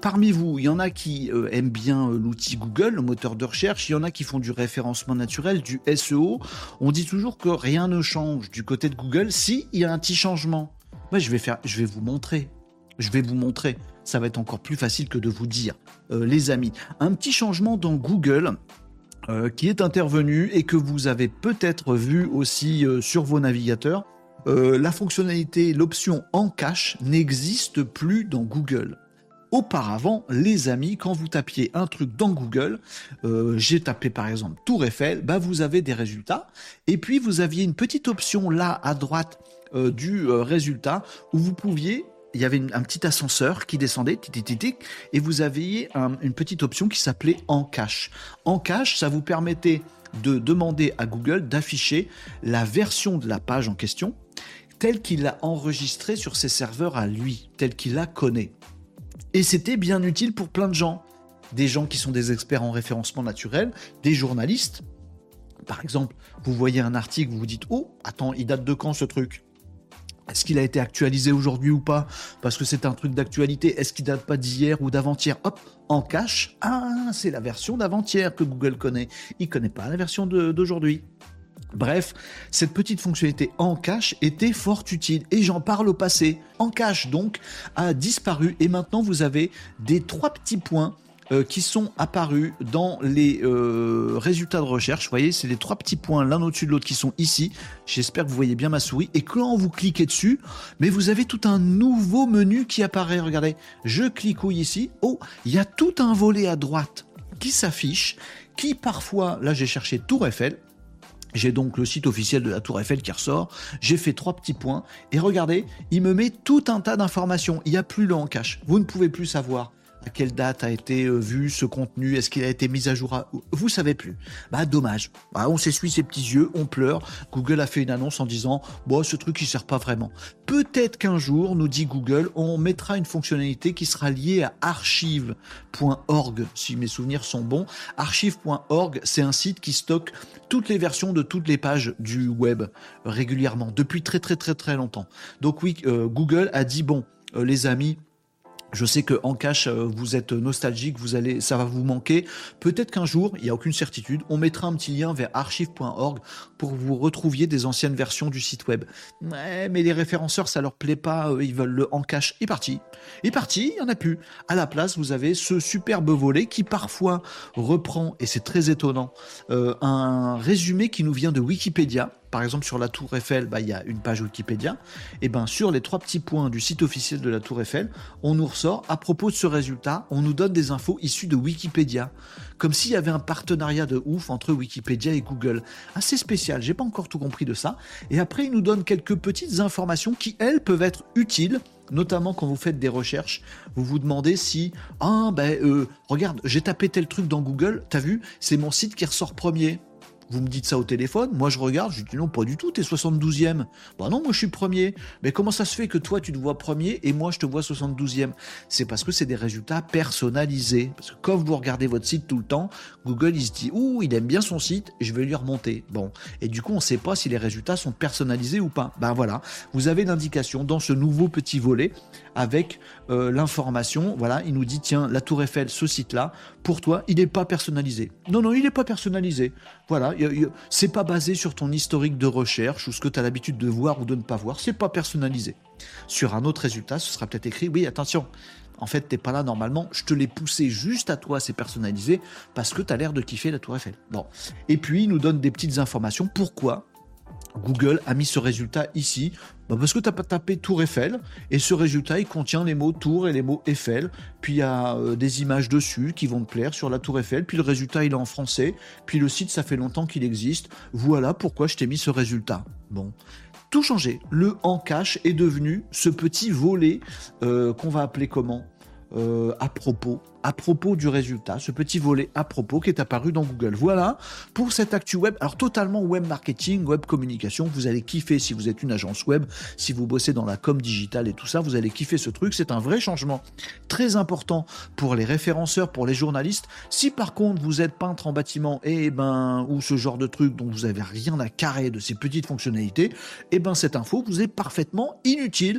Parmi vous, il y en a qui euh, aiment bien euh, l'outil Google, le moteur de recherche, il y en a qui font du référencement naturel, du SEO. On dit toujours que rien ne change du côté de Google si il y a un petit changement. Je vais vous montrer. Je vais vous montrer. Ça va être encore plus facile que de vous dire, euh, les amis. Un petit changement dans Google qui est intervenu et que vous avez peut-être vu aussi sur vos navigateurs. la fonctionnalité, l'option en cache n'existe plus dans Google. Auparavant, les amis, quand vous tapiez un truc dans Google, euh, j'ai tapé par exemple Tour Eiffel, bah vous avez des résultats. Et puis vous aviez une petite option là à droite euh, du euh, résultat où vous pouviez il y avait un petit ascenseur qui descendait, et vous aviez une petite option qui s'appelait En cache. En cache, ça vous permettait de demander à Google d'afficher la version de la page en question telle qu'il l'a enregistrée sur ses serveurs à lui, telle qu'il la connaît. Et c'était bien utile pour plein de gens. Des gens qui sont des experts en référencement naturel, des journalistes. Par exemple, vous voyez un article, vous vous dites Oh, attends, il date de quand ce truc? Est-ce qu'il a été actualisé aujourd'hui ou pas? Parce que c'est un truc d'actualité. Est-ce qu'il date pas d'hier ou d'avant-hier? Hop, en cache. Ah, c'est la version d'avant-hier que Google connaît. Il connaît pas la version d'aujourd'hui. Bref, cette petite fonctionnalité en cache était fort utile et j'en parle au passé. En cache donc a disparu et maintenant vous avez des trois petits points euh, qui sont apparus dans les euh, résultats de recherche. Vous voyez, c'est les trois petits points l'un au-dessus de l'autre qui sont ici. J'espère que vous voyez bien ma souris. Et quand vous cliquez dessus, mais vous avez tout un nouveau menu qui apparaît. Regardez, je clicouille ici. Oh, il y a tout un volet à droite qui s'affiche, qui parfois, là j'ai cherché Tour Eiffel, j'ai donc le site officiel de la Tour Eiffel qui ressort. J'ai fait trois petits points. Et regardez, il me met tout un tas d'informations. Il n'y a plus le en cache. Vous ne pouvez plus savoir à quelle date a été euh, vu ce contenu, est-ce qu'il a été mis à jour. Vous savez plus. Bah dommage. Bah, on s'essuie ses petits yeux, on pleure. Google a fait une annonce en disant bon ce truc il sert pas vraiment. Peut-être qu'un jour, nous dit Google, on mettra une fonctionnalité qui sera liée à archive.org si mes souvenirs sont bons. Archive.org, c'est un site qui stocke toutes les versions de toutes les pages du web régulièrement depuis très très très très longtemps. Donc oui, euh, Google a dit bon euh, les amis je sais que en cache, euh, vous êtes nostalgique, vous allez, ça va vous manquer. Peut-être qu'un jour, il n'y a aucune certitude, on mettra un petit lien vers archive.org pour que vous retrouviez des anciennes versions du site web. Ouais, mais les référenceurs, ça leur plaît pas, ils veulent le en cache. Est parti. Est parti, il n'y en a plus. À la place, vous avez ce superbe volet qui parfois reprend, et c'est très étonnant, euh, un résumé qui nous vient de Wikipédia par exemple sur la Tour Eiffel, bah, il y a une page Wikipédia. Et ben sur les trois petits points du site officiel de la Tour Eiffel, on nous ressort à propos de ce résultat, on nous donne des infos issues de Wikipédia, comme s'il y avait un partenariat de ouf entre Wikipédia et Google. Assez spécial. J'ai pas encore tout compris de ça. Et après, il nous donne quelques petites informations qui elles peuvent être utiles notamment quand vous faites des recherches, vous vous demandez si ah ben euh, regarde j'ai tapé tel truc dans Google, t'as vu, c'est mon site qui ressort premier vous me dites ça au téléphone, moi je regarde, je dis non, pas du tout, t'es 72e. Bah non, moi je suis premier. Mais comment ça se fait que toi tu te vois premier et moi je te vois 72e C'est parce que c'est des résultats personnalisés. Parce que quand vous regardez votre site tout le temps, Google il se dit, ouh, il aime bien son site, je vais lui remonter. Bon. Et du coup, on ne sait pas si les résultats sont personnalisés ou pas. Ben voilà, vous avez l'indication dans ce nouveau petit volet avec euh, l'information. Voilà, il nous dit, tiens, la Tour Eiffel, ce site-là, pour toi, il n'est pas personnalisé. Non, non, il n'est pas personnalisé. Voilà, c'est pas basé sur ton historique de recherche ou ce que tu as l'habitude de voir ou de ne pas voir. C'est pas personnalisé. Sur un autre résultat, ce sera peut-être écrit oui, attention. En fait, t'es pas là normalement. Je te l'ai poussé juste à toi, c'est personnalisé parce que tu as l'air de kiffer la Tour Eiffel. Bon. Et puis, il nous donne des petites informations. Pourquoi Google a mis ce résultat ici bah, Parce que tu as tapé Tour Eiffel et ce résultat il contient les mots Tour et les mots Eiffel. Puis il y a euh, des images dessus qui vont te plaire sur la Tour Eiffel. Puis le résultat il est en français. Puis le site ça fait longtemps qu'il existe. Voilà pourquoi je t'ai mis ce résultat. Bon. Tout changé. Le en cache est devenu ce petit volet euh, qu'on va appeler comment? Euh, à propos, à propos du résultat, ce petit volet à propos qui est apparu dans Google. Voilà pour cette actu web. Alors totalement web marketing, web communication. Vous allez kiffer si vous êtes une agence web, si vous bossez dans la com digitale et tout ça, vous allez kiffer ce truc. C'est un vrai changement très important pour les référenceurs, pour les journalistes. Si par contre vous êtes peintre en bâtiment et eh ben ou ce genre de truc dont vous avez rien à carrer de ces petites fonctionnalités, et eh ben cette info vous est parfaitement inutile.